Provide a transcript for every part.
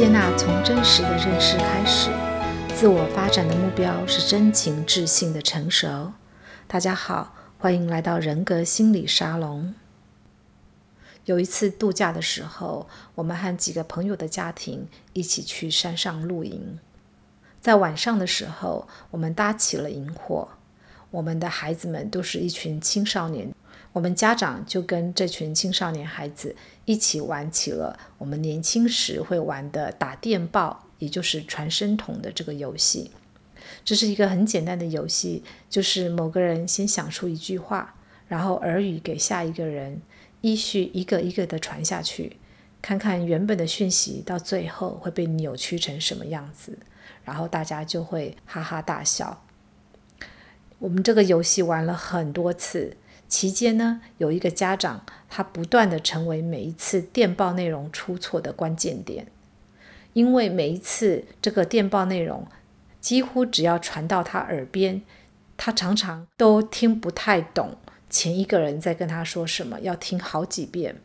接纳从真实的认识开始，自我发展的目标是真情智性的成熟。大家好，欢迎来到人格心理沙龙。有一次度假的时候，我们和几个朋友的家庭一起去山上露营。在晚上的时候，我们搭起了营火。我们的孩子们都是一群青少年，我们家长就跟这群青少年孩子一起玩起了我们年轻时会玩的打电报，也就是传声筒的这个游戏。这是一个很简单的游戏，就是某个人先想出一句话，然后耳语给下一个人，依序一个一个的传下去，看看原本的讯息到最后会被扭曲成什么样子。然后大家就会哈哈大笑。我们这个游戏玩了很多次，期间呢，有一个家长，他不断地成为每一次电报内容出错的关键点，因为每一次这个电报内容几乎只要传到他耳边，他常常都听不太懂前一个人在跟他说什么，要听好几遍，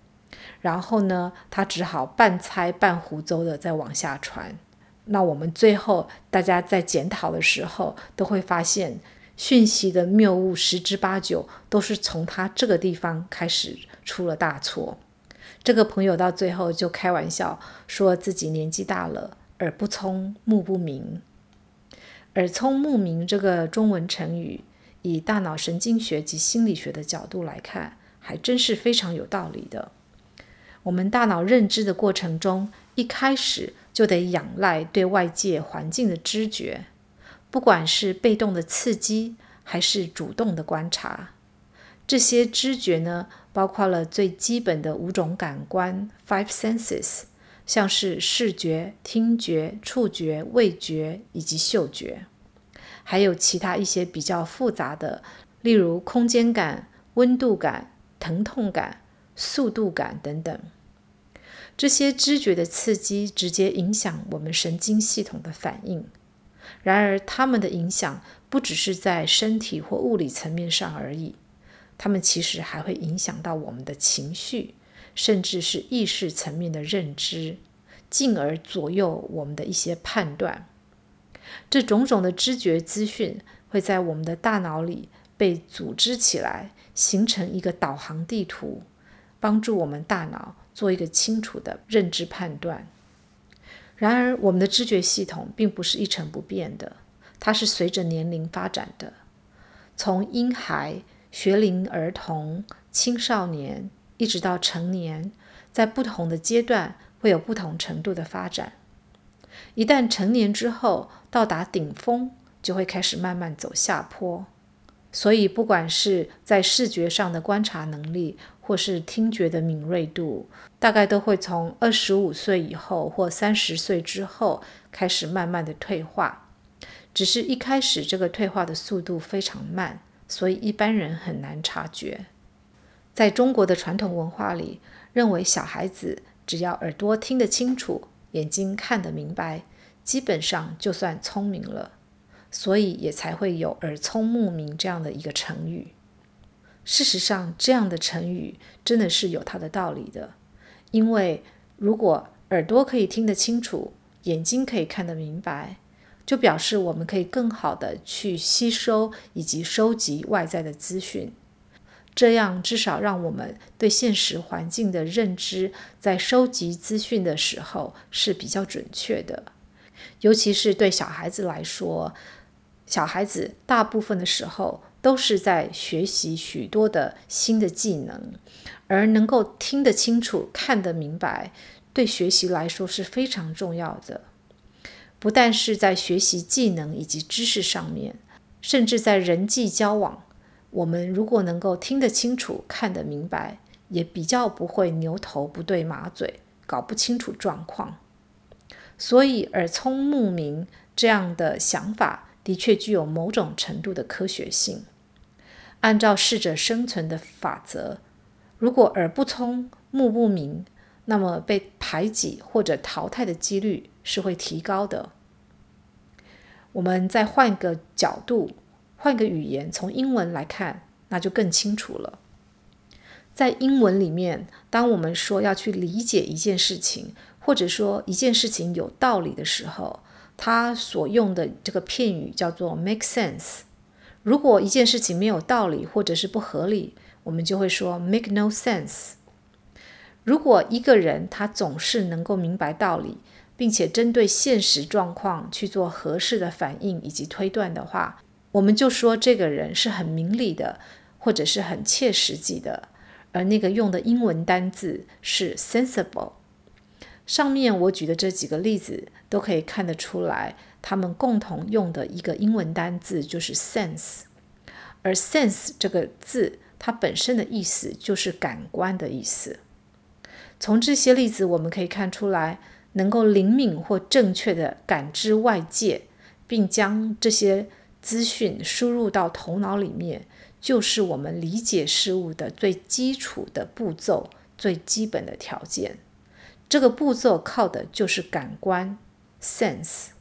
然后呢，他只好半猜半胡诌的再往下传。那我们最后大家在检讨的时候，都会发现讯息的谬误十之八九都是从他这个地方开始出了大错。这个朋友到最后就开玩笑说自己年纪大了，耳不聪，目不明。耳聪目明这个中文成语，以大脑神经学及心理学的角度来看，还真是非常有道理的。我们大脑认知的过程中，一开始就得仰赖对外界环境的知觉，不管是被动的刺激还是主动的观察。这些知觉呢，包括了最基本的五种感官 （five senses），像是视觉、听觉、触觉、味觉以及嗅觉，还有其他一些比较复杂的，例如空间感、温度感、疼痛感、速度感等等。这些知觉的刺激直接影响我们神经系统的反应。然而，它们的影响不只是在身体或物理层面上而已，它们其实还会影响到我们的情绪，甚至是意识层面的认知，进而左右我们的一些判断。这种种的知觉资讯会在我们的大脑里被组织起来，形成一个导航地图，帮助我们大脑。做一个清楚的认知判断。然而，我们的知觉系统并不是一成不变的，它是随着年龄发展的。从婴孩、学龄儿童、青少年，一直到成年，在不同的阶段会有不同程度的发展。一旦成年之后，到达顶峰，就会开始慢慢走下坡。所以，不管是在视觉上的观察能力，或是听觉的敏锐度，大概都会从二十五岁以后或三十岁之后开始慢慢的退化。只是一开始这个退化的速度非常慢，所以一般人很难察觉。在中国的传统文化里，认为小孩子只要耳朵听得清楚，眼睛看得明白，基本上就算聪明了。所以也才会有“耳聪目明”这样的一个成语。事实上，这样的成语真的是有它的道理的。因为如果耳朵可以听得清楚，眼睛可以看得明白，就表示我们可以更好的去吸收以及收集外在的资讯。这样至少让我们对现实环境的认知，在收集资讯的时候是比较准确的。尤其是对小孩子来说。小孩子大部分的时候都是在学习许多的新的技能，而能够听得清楚、看得明白，对学习来说是非常重要的。不但是在学习技能以及知识上面，甚至在人际交往，我们如果能够听得清楚、看得明白，也比较不会牛头不对马嘴，搞不清楚状况。所以，耳聪目明这样的想法。的确具有某种程度的科学性。按照适者生存的法则，如果耳不聪、目不明，那么被排挤或者淘汰的几率是会提高的。我们再换个角度，换个语言，从英文来看，那就更清楚了。在英文里面，当我们说要去理解一件事情，或者说一件事情有道理的时候，它所用的这个片语叫做 make sense。如果一件事情没有道理或者是不合理，我们就会说 make no sense。如果一个人他总是能够明白道理，并且针对现实状况去做合适的反应以及推断的话，我们就说这个人是很明理的，或者是很切实际的。而那个用的英文单字是 sensible。上面我举的这几个例子都可以看得出来，他们共同用的一个英文单字就是 sense。而 sense 这个字，它本身的意思就是感官的意思。从这些例子，我们可以看出来，能够灵敏或正确地感知外界，并将这些资讯输入到头脑里面，就是我们理解事物的最基础的步骤、最基本的条件。这个步骤靠的就是感官 （sense），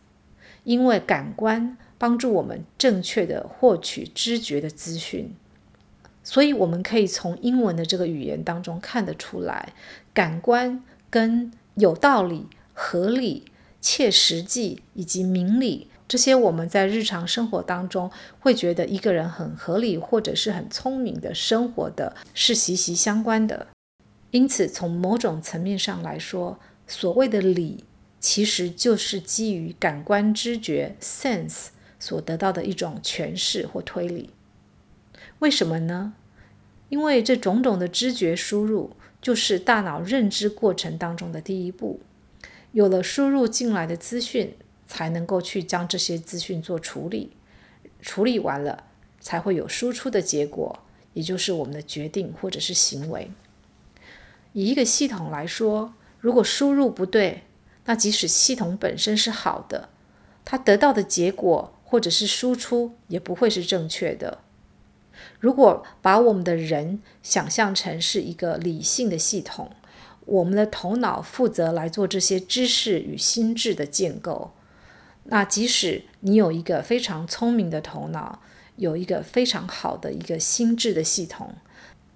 因为感官帮助我们正确地获取知觉的资讯。所以，我们可以从英文的这个语言当中看得出来，感官跟有道理、合理、切实际以及明理这些我们在日常生活当中会觉得一个人很合理或者是很聪明的生活的，是息息相关的。因此，从某种层面上来说，所谓的理其实就是基于感官知觉 （sense） 所得到的一种诠释或推理。为什么呢？因为这种种的知觉输入，就是大脑认知过程当中的第一步。有了输入进来的资讯，才能够去将这些资讯做处理。处理完了，才会有输出的结果，也就是我们的决定或者是行为。以一个系统来说，如果输入不对，那即使系统本身是好的，它得到的结果或者是输出也不会是正确的。如果把我们的人想象成是一个理性的系统，我们的头脑负责来做这些知识与心智的建构，那即使你有一个非常聪明的头脑，有一个非常好的一个心智的系统，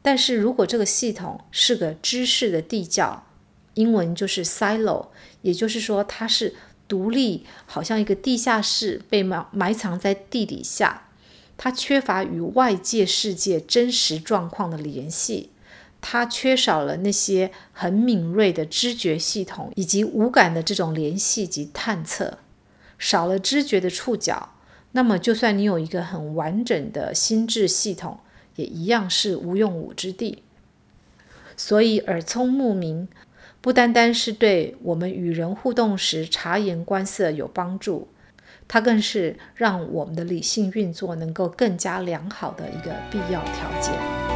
但是如果这个系统是个知识的地窖，英文就是 silo，也就是说它是独立，好像一个地下室被埋埋藏在地底下。它缺乏与外界世界真实状况的联系，它缺少了那些很敏锐的知觉系统以及五感的这种联系及探测，少了知觉的触角，那么就算你有一个很完整的心智系统，也一样是无用武之地。所以耳聪目明，不单单是对我们与人互动时察言观色有帮助。它更是让我们的理性运作能够更加良好的一个必要条件。